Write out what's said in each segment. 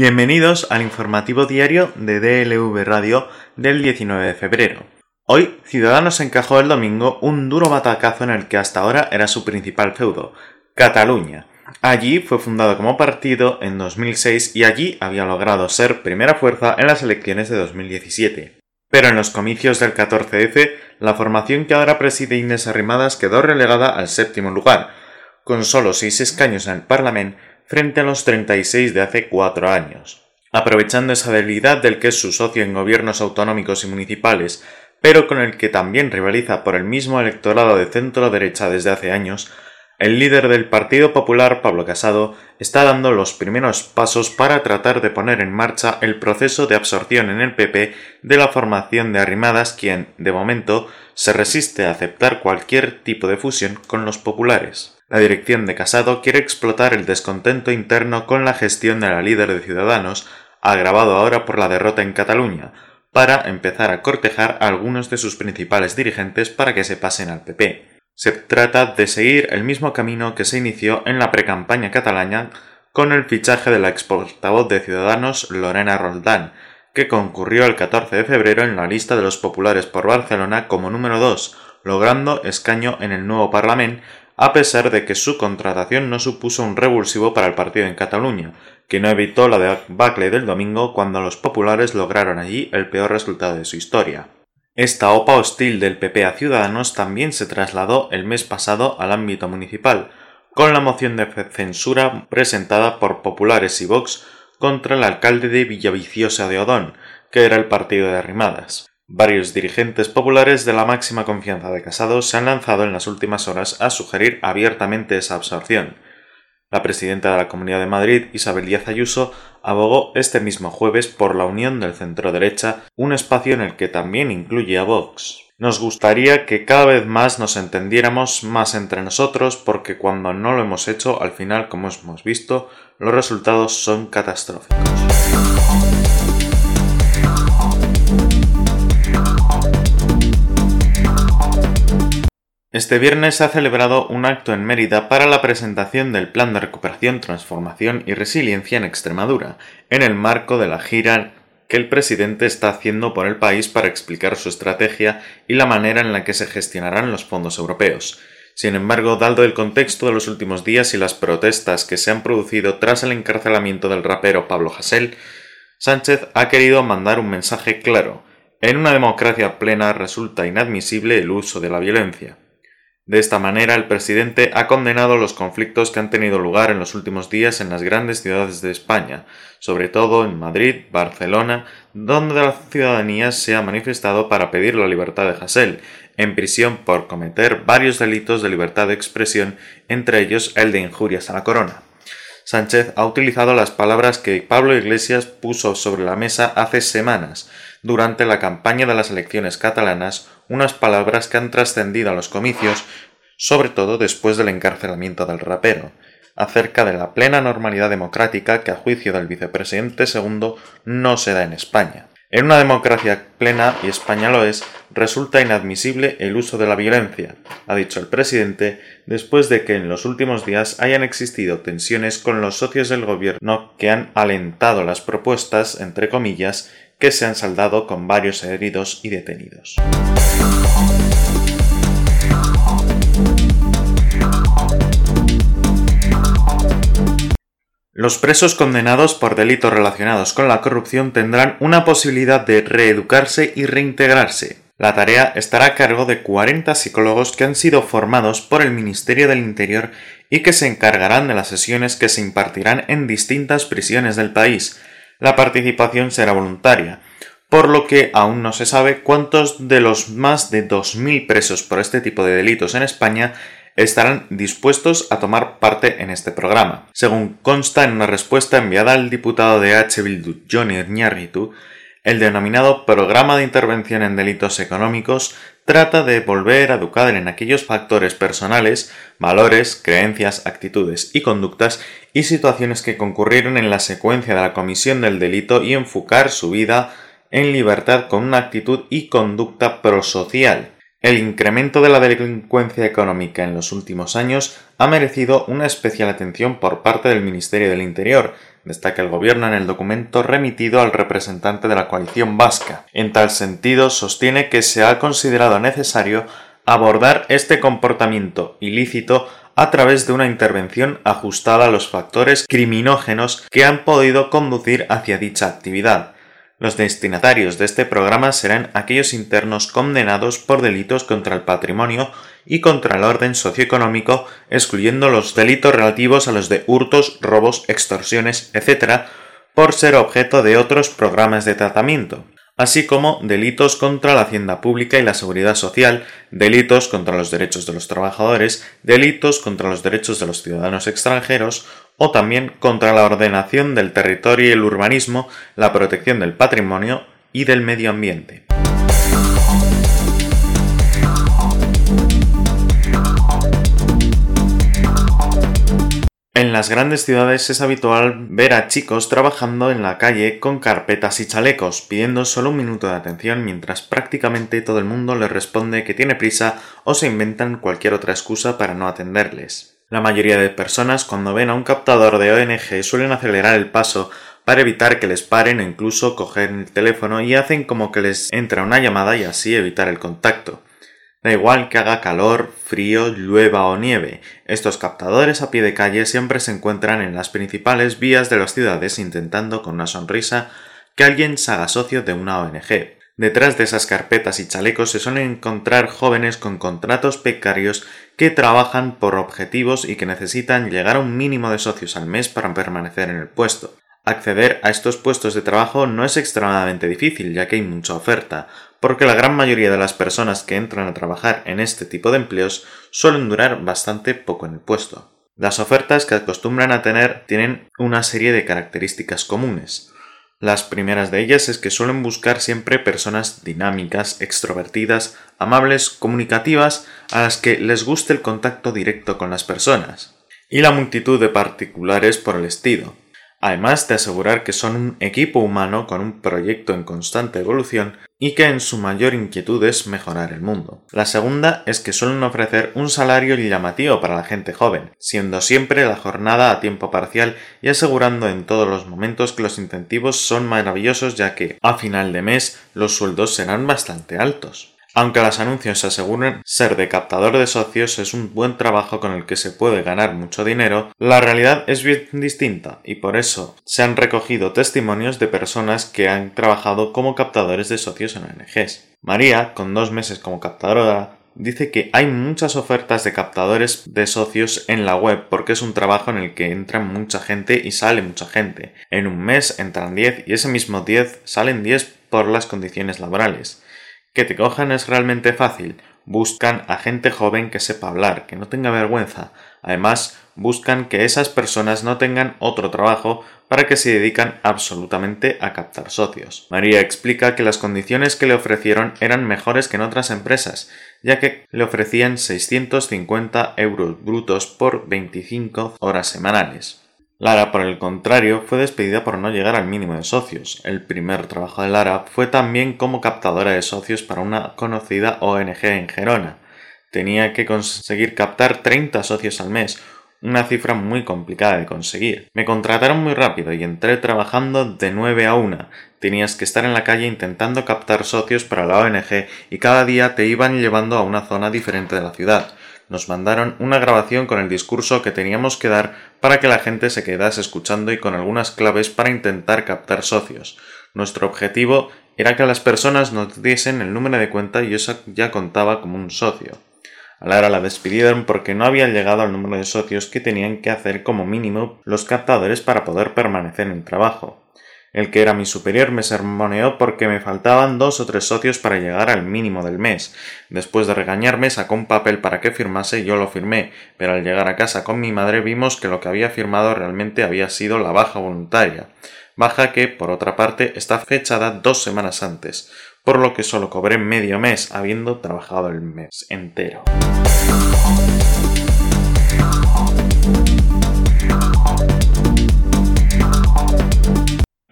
Bienvenidos al informativo diario de DLV Radio del 19 de febrero. Hoy, Ciudadanos encajó el domingo un duro batacazo en el que hasta ahora era su principal feudo, Cataluña. Allí fue fundado como partido en 2006 y allí había logrado ser primera fuerza en las elecciones de 2017. Pero en los comicios del 14F, la formación que ahora preside Inés Arrimadas quedó relegada al séptimo lugar, con solo seis escaños en el Parlamento frente a los 36 de hace cuatro años. Aprovechando esa debilidad del que es su socio en gobiernos autonómicos y municipales, pero con el que también rivaliza por el mismo electorado de centro derecha desde hace años, el líder del Partido Popular, Pablo Casado, está dando los primeros pasos para tratar de poner en marcha el proceso de absorción en el PP de la formación de Arrimadas, quien, de momento, se resiste a aceptar cualquier tipo de fusión con los populares. La dirección de Casado quiere explotar el descontento interno con la gestión de la líder de Ciudadanos, agravado ahora por la derrota en Cataluña, para empezar a cortejar a algunos de sus principales dirigentes para que se pasen al PP. Se trata de seguir el mismo camino que se inició en la precampaña catalana con el fichaje de la ex portavoz de Ciudadanos Lorena Roldán, que concurrió el 14 de febrero en la lista de los populares por Barcelona como número 2, logrando escaño en el nuevo Parlamento a pesar de que su contratación no supuso un revulsivo para el partido en Cataluña, que no evitó la debacle del domingo cuando los populares lograron allí el peor resultado de su historia. Esta OPA hostil del PP a Ciudadanos también se trasladó el mes pasado al ámbito municipal, con la moción de censura presentada por populares y Vox contra el alcalde de Villaviciosa de Odón, que era el partido de Arrimadas. Varios dirigentes populares de la máxima confianza de Casado se han lanzado en las últimas horas a sugerir abiertamente esa absorción. La presidenta de la Comunidad de Madrid, Isabel Díaz Ayuso, abogó este mismo jueves por la unión del centro-derecha, un espacio en el que también incluye a Vox. Nos gustaría que cada vez más nos entendiéramos más entre nosotros porque cuando no lo hemos hecho, al final, como hemos visto, los resultados son catastróficos. Este viernes se ha celebrado un acto en Mérida para la presentación del Plan de Recuperación, Transformación y Resiliencia en Extremadura, en el marco de la gira que el presidente está haciendo por el país para explicar su estrategia y la manera en la que se gestionarán los fondos europeos. Sin embargo, dado el contexto de los últimos días y las protestas que se han producido tras el encarcelamiento del rapero Pablo Hasél, Sánchez ha querido mandar un mensaje claro. En una democracia plena resulta inadmisible el uso de la violencia. De esta manera, el presidente ha condenado los conflictos que han tenido lugar en los últimos días en las grandes ciudades de España, sobre todo en Madrid, Barcelona, donde la ciudadanía se ha manifestado para pedir la libertad de Hasél, en prisión por cometer varios delitos de libertad de expresión, entre ellos el de injurias a la corona. Sánchez ha utilizado las palabras que Pablo Iglesias puso sobre la mesa hace semanas, durante la campaña de las elecciones catalanas, unas palabras que han trascendido a los comicios, sobre todo después del encarcelamiento del rapero, acerca de la plena normalidad democrática que a juicio del vicepresidente segundo no se da en España. En una democracia plena, y España lo es, resulta inadmisible el uso de la violencia, ha dicho el presidente, después de que en los últimos días hayan existido tensiones con los socios del gobierno que han alentado las propuestas, entre comillas, que se han saldado con varios heridos y detenidos. Los presos condenados por delitos relacionados con la corrupción tendrán una posibilidad de reeducarse y reintegrarse. La tarea estará a cargo de 40 psicólogos que han sido formados por el Ministerio del Interior y que se encargarán de las sesiones que se impartirán en distintas prisiones del país, la participación será voluntaria, por lo que aún no se sabe cuántos de los más de 2.000 presos por este tipo de delitos en España estarán dispuestos a tomar parte en este programa. Según consta en una respuesta enviada al diputado de H. Bildu Johnny Ñarritu, el denominado Programa de Intervención en Delitos Económicos trata de volver a educar en aquellos factores personales, valores, creencias, actitudes y conductas y situaciones que concurrieron en la secuencia de la comisión del delito y enfocar su vida en libertad con una actitud y conducta prosocial. El incremento de la delincuencia económica en los últimos años ha merecido una especial atención por parte del Ministerio del Interior, destaca el Gobierno en el documento remitido al representante de la coalición vasca. En tal sentido, sostiene que se ha considerado necesario abordar este comportamiento ilícito a través de una intervención ajustada a los factores criminógenos que han podido conducir hacia dicha actividad los destinatarios de este programa serán aquellos internos condenados por delitos contra el patrimonio y contra el orden socioeconómico, excluyendo los delitos relativos a los de hurtos, robos, extorsiones, etc., por ser objeto de otros programas de tratamiento así como delitos contra la hacienda pública y la seguridad social, delitos contra los derechos de los trabajadores, delitos contra los derechos de los ciudadanos extranjeros o también contra la ordenación del territorio y el urbanismo, la protección del patrimonio y del medio ambiente. En las grandes ciudades es habitual ver a chicos trabajando en la calle con carpetas y chalecos, pidiendo solo un minuto de atención mientras prácticamente todo el mundo les responde que tiene prisa o se inventan cualquier otra excusa para no atenderles. La mayoría de personas cuando ven a un captador de ONG suelen acelerar el paso para evitar que les paren o incluso coger el teléfono y hacen como que les entra una llamada y así evitar el contacto. Da igual que haga calor, frío, llueva o nieve, estos captadores a pie de calle siempre se encuentran en las principales vías de las ciudades intentando con una sonrisa que alguien se haga socio de una ONG. Detrás de esas carpetas y chalecos se suelen encontrar jóvenes con contratos precarios que trabajan por objetivos y que necesitan llegar a un mínimo de socios al mes para permanecer en el puesto. Acceder a estos puestos de trabajo no es extremadamente difícil, ya que hay mucha oferta, porque la gran mayoría de las personas que entran a trabajar en este tipo de empleos suelen durar bastante poco en el puesto. Las ofertas que acostumbran a tener tienen una serie de características comunes. Las primeras de ellas es que suelen buscar siempre personas dinámicas, extrovertidas, amables, comunicativas, a las que les guste el contacto directo con las personas, y la multitud de particulares por el estilo además de asegurar que son un equipo humano con un proyecto en constante evolución y que en su mayor inquietud es mejorar el mundo. La segunda es que suelen ofrecer un salario llamativo para la gente joven, siendo siempre la jornada a tiempo parcial y asegurando en todos los momentos que los incentivos son maravillosos ya que a final de mes los sueldos serán bastante altos. Aunque los anuncios aseguren ser de captador de socios es un buen trabajo con el que se puede ganar mucho dinero, la realidad es bien distinta y por eso se han recogido testimonios de personas que han trabajado como captadores de socios en ONGs. María, con dos meses como captadora, dice que hay muchas ofertas de captadores de socios en la web porque es un trabajo en el que entra mucha gente y sale mucha gente. En un mes entran 10 y ese mismo 10 salen 10 por las condiciones laborales. Que te cojan es realmente fácil. Buscan a gente joven que sepa hablar, que no tenga vergüenza. Además, buscan que esas personas no tengan otro trabajo para que se dedican absolutamente a captar socios. María explica que las condiciones que le ofrecieron eran mejores que en otras empresas, ya que le ofrecían 650 euros brutos por 25 horas semanales. Lara, por el contrario, fue despedida por no llegar al mínimo de socios. El primer trabajo de Lara fue también como captadora de socios para una conocida ONG en Gerona. Tenía que conseguir captar 30 socios al mes, una cifra muy complicada de conseguir. Me contrataron muy rápido y entré trabajando de 9 a 1. Tenías que estar en la calle intentando captar socios para la ONG y cada día te iban llevando a una zona diferente de la ciudad nos mandaron una grabación con el discurso que teníamos que dar para que la gente se quedase escuchando y con algunas claves para intentar captar socios. Nuestro objetivo era que las personas nos diesen el número de cuenta y eso ya contaba como un socio. A Lara la despidieron porque no había llegado al número de socios que tenían que hacer como mínimo los captadores para poder permanecer en el trabajo. El que era mi superior me sermoneó porque me faltaban dos o tres socios para llegar al mínimo del mes. Después de regañarme sacó un papel para que firmase y yo lo firmé, pero al llegar a casa con mi madre vimos que lo que había firmado realmente había sido la baja voluntaria. Baja que, por otra parte, está fechada dos semanas antes, por lo que solo cobré medio mes habiendo trabajado el mes entero.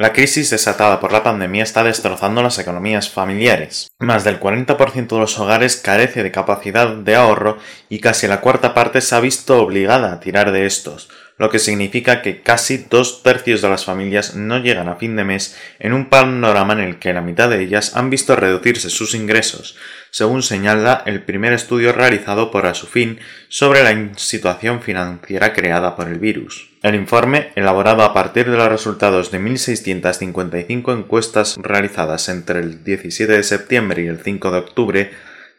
La crisis desatada por la pandemia está destrozando las economías familiares. Más del 40% de los hogares carece de capacidad de ahorro y casi la cuarta parte se ha visto obligada a tirar de estos, lo que significa que casi dos tercios de las familias no llegan a fin de mes en un panorama en el que la mitad de ellas han visto reducirse sus ingresos, según señala el primer estudio realizado por Asufin sobre la situación financiera creada por el virus. El informe, elaborado a partir de los resultados de 1.655 encuestas realizadas entre el 17 de septiembre y el 5 de octubre,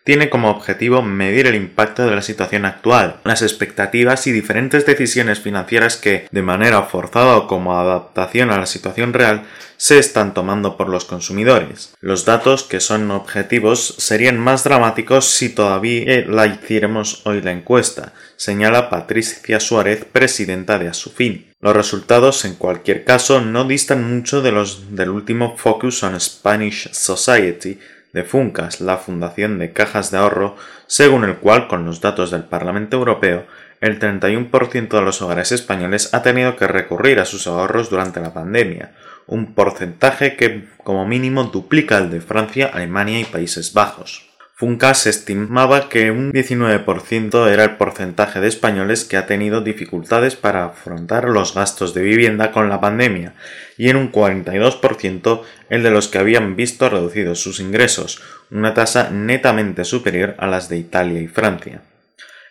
tiene como objetivo medir el impacto de la situación actual, las expectativas y diferentes decisiones financieras que, de manera forzada o como adaptación a la situación real, se están tomando por los consumidores. Los datos, que son objetivos, serían más dramáticos si todavía la hiciéramos hoy la encuesta, señala Patricia Suárez, presidenta de Asufin. Los resultados, en cualquier caso, no distan mucho de los del último Focus on Spanish Society, de Funcas, la Fundación de Cajas de Ahorro, según el cual, con los datos del Parlamento Europeo, el 31% de los hogares españoles ha tenido que recurrir a sus ahorros durante la pandemia, un porcentaje que como mínimo duplica el de Francia, Alemania y Países Bajos. Funcas estimaba que un 19% era el porcentaje de españoles que ha tenido dificultades para afrontar los gastos de vivienda con la pandemia y en un 42% el de los que habían visto reducidos sus ingresos, una tasa netamente superior a las de Italia y Francia.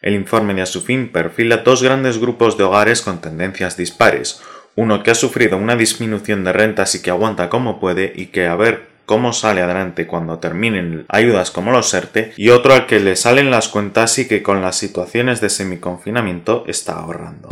El informe de Asufin perfila dos grandes grupos de hogares con tendencias dispares, uno que ha sufrido una disminución de rentas y que aguanta como puede y que a ver cómo sale adelante cuando terminen ayudas como los ERTE y otro al que le salen las cuentas y que con las situaciones de semiconfinamiento está ahorrando.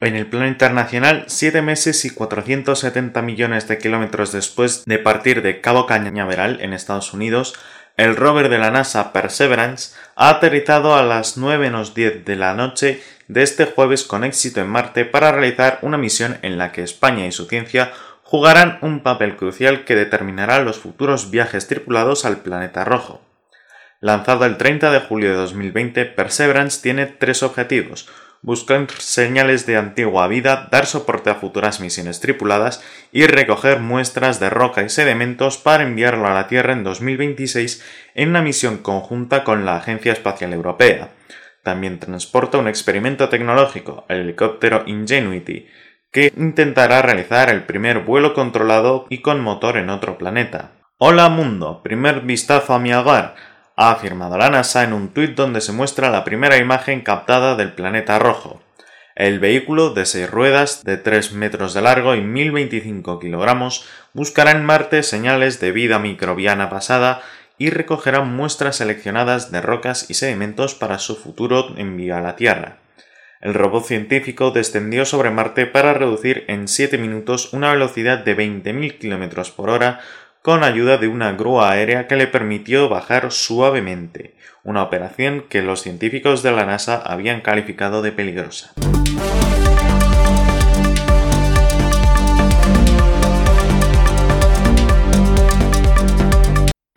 En el plano internacional, siete meses y 470 millones de kilómetros después de partir de Cabo Cañaveral en Estados Unidos, el rover de la NASA Perseverance ha aterrizado a las 9.10 de la noche de este jueves con éxito en Marte para realizar una misión en la que España y su ciencia jugarán un papel crucial que determinará los futuros viajes tripulados al planeta rojo. Lanzado el 30 de julio de 2020, Perseverance tiene tres objetivos buscar señales de antigua vida, dar soporte a futuras misiones tripuladas y recoger muestras de roca y sedimentos para enviarlo a la Tierra en 2026 en una misión conjunta con la Agencia Espacial Europea. También transporta un experimento tecnológico, el helicóptero Ingenuity, que intentará realizar el primer vuelo controlado y con motor en otro planeta. Hola mundo, primer vistazo a mi hogar ha afirmado la NASA en un tuit donde se muestra la primera imagen captada del planeta rojo. El vehículo de seis ruedas de 3 metros de largo y 1025 kilogramos buscará en Marte señales de vida microbiana pasada y recogerá muestras seleccionadas de rocas y sedimentos para su futuro envío a la Tierra. El robot científico descendió sobre Marte para reducir en 7 minutos una velocidad de 20.000 km por hora con ayuda de una grúa aérea que le permitió bajar suavemente, una operación que los científicos de la NASA habían calificado de peligrosa.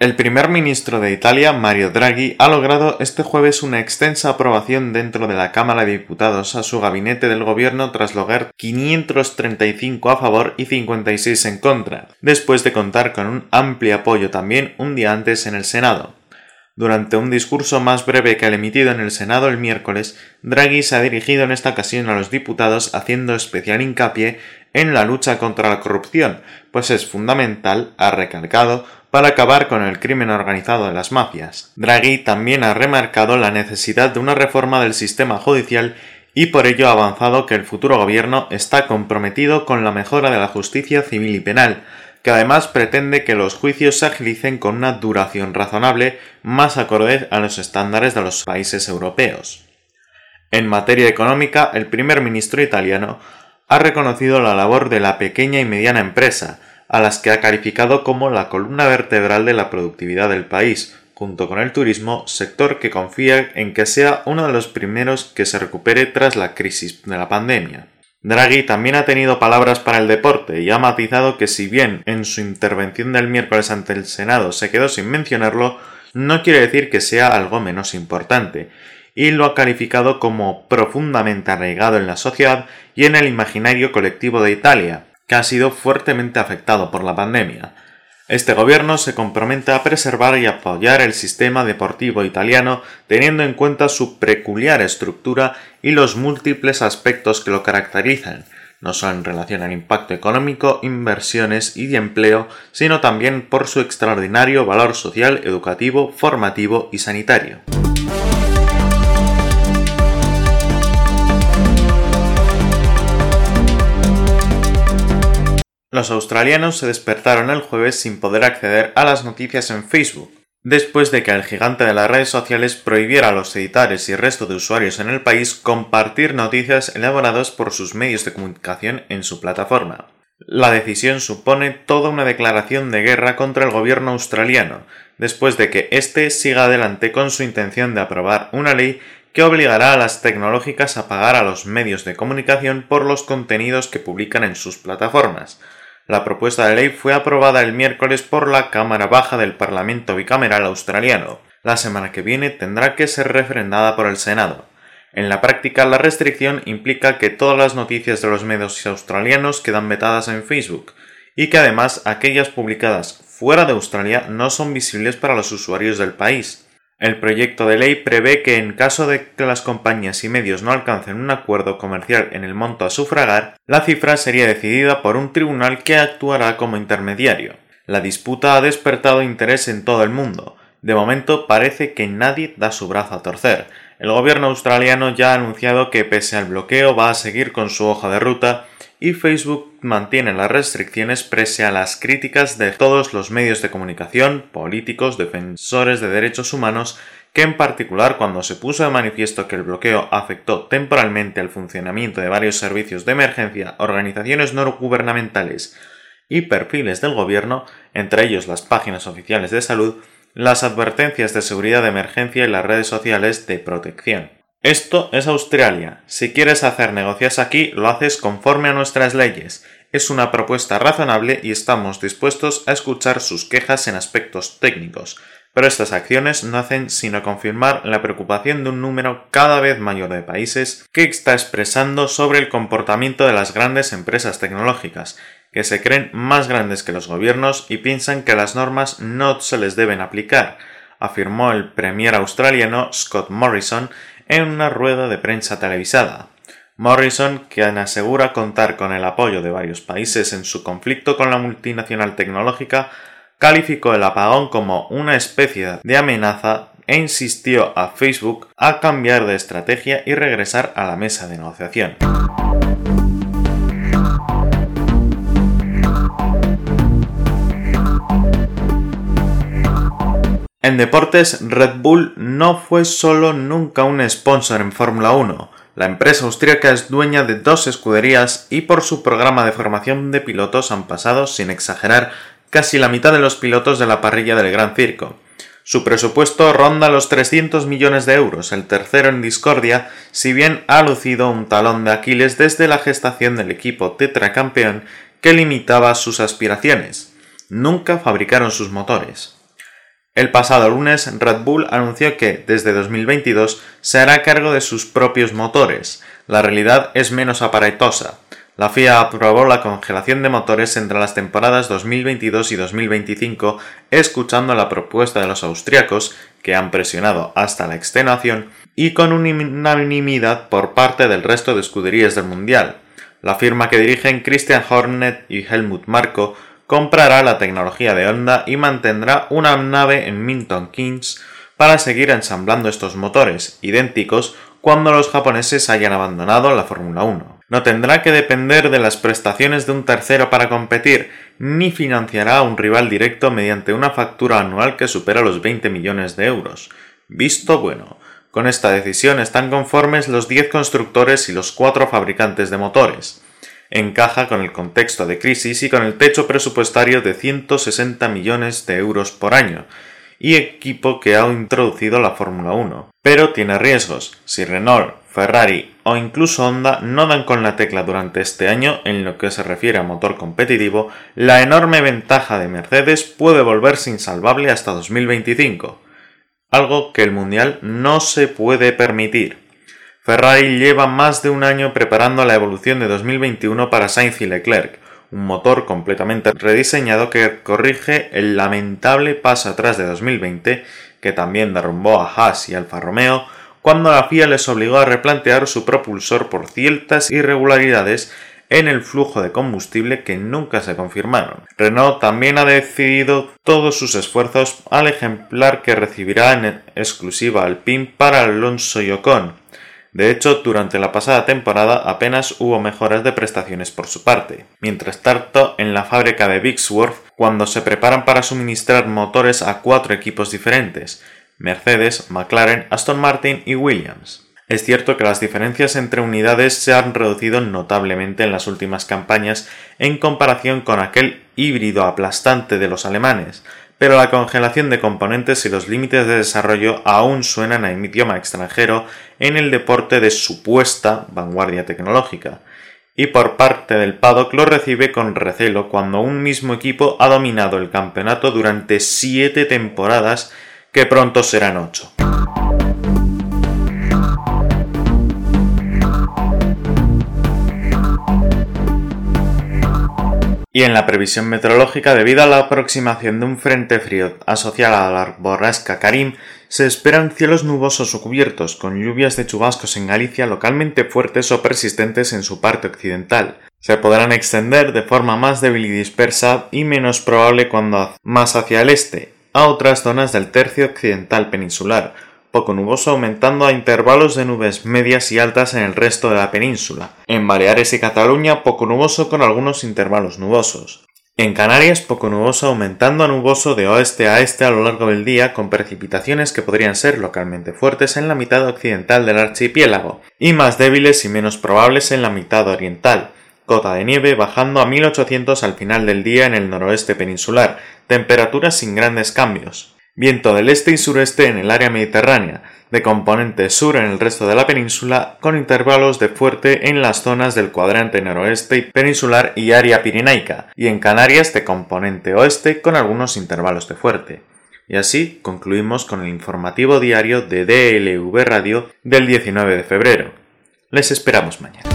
El primer ministro de Italia, Mario Draghi, ha logrado este jueves una extensa aprobación dentro de la Cámara de Diputados a su gabinete del gobierno tras lograr 535 a favor y 56 en contra, después de contar con un amplio apoyo también un día antes en el Senado. Durante un discurso más breve que el emitido en el Senado el miércoles, Draghi se ha dirigido en esta ocasión a los diputados haciendo especial hincapié en la lucha contra la corrupción, pues es fundamental, ha recalcado, para acabar con el crimen organizado de las mafias. Draghi también ha remarcado la necesidad de una reforma del sistema judicial y por ello ha avanzado que el futuro gobierno está comprometido con la mejora de la justicia civil y penal, que además pretende que los juicios se agilicen con una duración razonable más acorde a los estándares de los países europeos. En materia económica, el primer ministro italiano ha reconocido la labor de la pequeña y mediana empresa, a las que ha calificado como la columna vertebral de la productividad del país, junto con el turismo, sector que confía en que sea uno de los primeros que se recupere tras la crisis de la pandemia. Draghi también ha tenido palabras para el deporte y ha matizado que si bien en su intervención del miércoles ante el Senado se quedó sin mencionarlo, no quiere decir que sea algo menos importante, y lo ha calificado como profundamente arraigado en la sociedad y en el imaginario colectivo de Italia, que ha sido fuertemente afectado por la pandemia. Este gobierno se compromete a preservar y apoyar el sistema deportivo italiano teniendo en cuenta su peculiar estructura y los múltiples aspectos que lo caracterizan, no solo en relación al impacto económico, inversiones y de empleo, sino también por su extraordinario valor social, educativo, formativo y sanitario. Los australianos se despertaron el jueves sin poder acceder a las noticias en Facebook, después de que el gigante de las redes sociales prohibiera a los editores y resto de usuarios en el país compartir noticias elaboradas por sus medios de comunicación en su plataforma. La decisión supone toda una declaración de guerra contra el gobierno australiano, después de que éste siga adelante con su intención de aprobar una ley que obligará a las tecnológicas a pagar a los medios de comunicación por los contenidos que publican en sus plataformas, la propuesta de ley fue aprobada el miércoles por la Cámara Baja del Parlamento bicameral australiano. La semana que viene tendrá que ser refrendada por el Senado. En la práctica, la restricción implica que todas las noticias de los medios australianos quedan vetadas en Facebook y que además aquellas publicadas fuera de Australia no son visibles para los usuarios del país. El proyecto de ley prevé que en caso de que las compañías y medios no alcancen un acuerdo comercial en el monto a sufragar, la cifra sería decidida por un tribunal que actuará como intermediario. La disputa ha despertado interés en todo el mundo. De momento parece que nadie da su brazo a torcer. El gobierno australiano ya ha anunciado que pese al bloqueo va a seguir con su hoja de ruta y Facebook mantiene las restricciones pese a las críticas de todos los medios de comunicación, políticos, defensores de derechos humanos, que en particular cuando se puso de manifiesto que el bloqueo afectó temporalmente al funcionamiento de varios servicios de emergencia, organizaciones no gubernamentales y perfiles del gobierno, entre ellos las páginas oficiales de salud, las advertencias de seguridad de emergencia y las redes sociales de protección. Esto es Australia. Si quieres hacer negocios aquí, lo haces conforme a nuestras leyes. Es una propuesta razonable y estamos dispuestos a escuchar sus quejas en aspectos técnicos. Pero estas acciones no hacen sino confirmar la preocupación de un número cada vez mayor de países que está expresando sobre el comportamiento de las grandes empresas tecnológicas, que se creen más grandes que los gobiernos y piensan que las normas no se les deben aplicar, afirmó el premier australiano Scott Morrison en una rueda de prensa televisada. Morrison, quien asegura contar con el apoyo de varios países en su conflicto con la multinacional tecnológica, calificó el apagón como una especie de amenaza e insistió a Facebook a cambiar de estrategia y regresar a la mesa de negociación. En deportes, Red Bull no fue solo nunca un sponsor en Fórmula 1. La empresa austríaca es dueña de dos escuderías y por su programa de formación de pilotos han pasado, sin exagerar, casi la mitad de los pilotos de la parrilla del Gran Circo. Su presupuesto ronda los 300 millones de euros, el tercero en discordia, si bien ha lucido un talón de Aquiles desde la gestación del equipo tetracampeón que limitaba sus aspiraciones. Nunca fabricaron sus motores. El pasado lunes, Red Bull anunció que, desde 2022, se hará cargo de sus propios motores. La realidad es menos aparatosa. La FIA aprobó la congelación de motores entre las temporadas 2022 y 2025, escuchando la propuesta de los austriacos, que han presionado hasta la extenuación, y con unanimidad por parte del resto de escuderías del Mundial. La firma que dirigen Christian Hornet y Helmut Marko comprará la tecnología de Honda y mantendrá una nave en Milton Keynes para seguir ensamblando estos motores, idénticos cuando los japoneses hayan abandonado la Fórmula 1. No tendrá que depender de las prestaciones de un tercero para competir, ni financiará a un rival directo mediante una factura anual que supera los 20 millones de euros. Visto bueno. Con esta decisión están conformes los 10 constructores y los 4 fabricantes de motores encaja con el contexto de crisis y con el techo presupuestario de 160 millones de euros por año, y equipo que ha introducido la Fórmula 1. Pero tiene riesgos. Si Renault, Ferrari o incluso Honda no dan con la tecla durante este año en lo que se refiere a motor competitivo, la enorme ventaja de Mercedes puede volverse insalvable hasta 2025. algo que el Mundial no se puede permitir. Ferrari lleva más de un año preparando la evolución de 2021 para Sainz y Leclerc, un motor completamente rediseñado que corrige el lamentable paso atrás de 2020 que también derrumbó a Haas y Alfa Romeo cuando la FIA les obligó a replantear su propulsor por ciertas irregularidades en el flujo de combustible que nunca se confirmaron. Renault también ha decidido todos sus esfuerzos al ejemplar que recibirá en exclusiva Alpine para Alonso y Ocon, de hecho, durante la pasada temporada apenas hubo mejoras de prestaciones por su parte. Mientras tanto, en la fábrica de Bixworth, cuando se preparan para suministrar motores a cuatro equipos diferentes, Mercedes, McLaren, Aston Martin y Williams. Es cierto que las diferencias entre unidades se han reducido notablemente en las últimas campañas en comparación con aquel híbrido aplastante de los alemanes, pero la congelación de componentes y los límites de desarrollo aún suenan a idioma extranjero en el deporte de supuesta vanguardia tecnológica, y por parte del paddock lo recibe con recelo cuando un mismo equipo ha dominado el campeonato durante siete temporadas que pronto serán ocho. Y en la previsión meteorológica, debido a la aproximación de un frente frío asociado a la borrasca Karim, se esperan cielos nubosos o cubiertos, con lluvias de chubascos en Galicia localmente fuertes o persistentes en su parte occidental. Se podrán extender de forma más débil y dispersa y menos probable cuando más hacia el este, a otras zonas del tercio occidental peninsular, poco nuboso aumentando a intervalos de nubes medias y altas en el resto de la península. En Baleares y Cataluña poco nuboso con algunos intervalos nubosos. En Canarias poco nuboso aumentando a nuboso de oeste a este a lo largo del día con precipitaciones que podrían ser localmente fuertes en la mitad occidental del archipiélago y más débiles y menos probables en la mitad oriental. Cota de nieve bajando a 1800 al final del día en el noroeste peninsular, temperaturas sin grandes cambios. Viento del este y sureste en el área mediterránea, de componente sur en el resto de la península, con intervalos de fuerte en las zonas del cuadrante noroeste y peninsular y área pirenaica, y en Canarias de componente oeste con algunos intervalos de fuerte. Y así concluimos con el informativo diario de DLV Radio del 19 de febrero. Les esperamos mañana.